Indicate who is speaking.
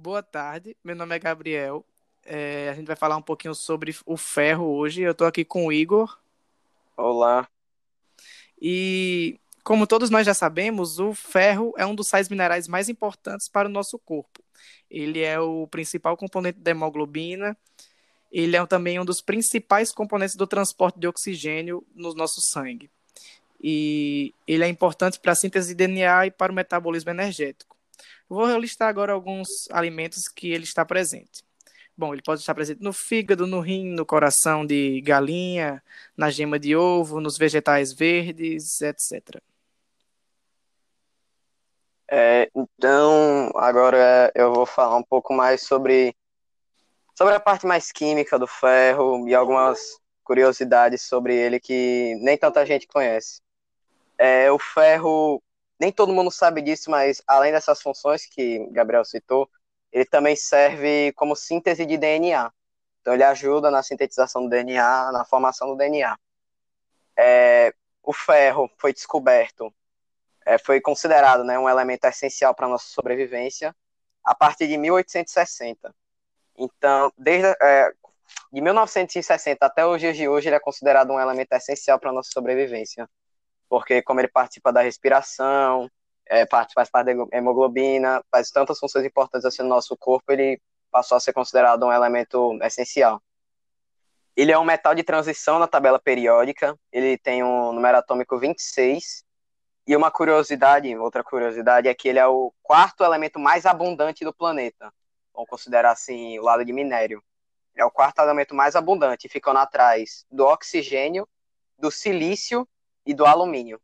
Speaker 1: boa tarde. Meu nome é Gabriel. É, a gente vai falar um pouquinho sobre o ferro hoje. Eu estou aqui com o Igor.
Speaker 2: Olá.
Speaker 1: E como todos nós já sabemos, o ferro é um dos sais minerais mais importantes para o nosso corpo. Ele é o principal componente da hemoglobina. Ele é também um dos principais componentes do transporte de oxigênio no nosso sangue. E ele é importante para a síntese de DNA e para o metabolismo energético. Vou listar agora alguns alimentos que ele está presente. Bom, ele pode estar presente no fígado, no rim, no coração de galinha, na gema de ovo, nos vegetais verdes, etc.
Speaker 2: É, então, agora eu vou falar um pouco mais sobre, sobre a parte mais química do ferro e algumas curiosidades sobre ele que nem tanta gente conhece. É, o ferro nem todo mundo sabe disso, mas além dessas funções que Gabriel citou, ele também serve como síntese de DNA. Então ele ajuda na sintetização do DNA, na formação do DNA. É, o ferro foi descoberto, é, foi considerado né, um elemento essencial para nossa sobrevivência a partir de 1860. Então, desde é, de 1960 até os dias de hoje, ele é considerado um elemento essencial para nossa sobrevivência porque como ele participa da respiração, é, faz parte da hemoglobina, faz tantas funções importantes assim no nosso corpo, ele passou a ser considerado um elemento essencial. Ele é um metal de transição na tabela periódica, ele tem um número atômico 26, e uma curiosidade, outra curiosidade, é que ele é o quarto elemento mais abundante do planeta. Vamos considerar assim o lado de minério. é o quarto elemento mais abundante, ficando atrás do oxigênio, do silício e do alumínio.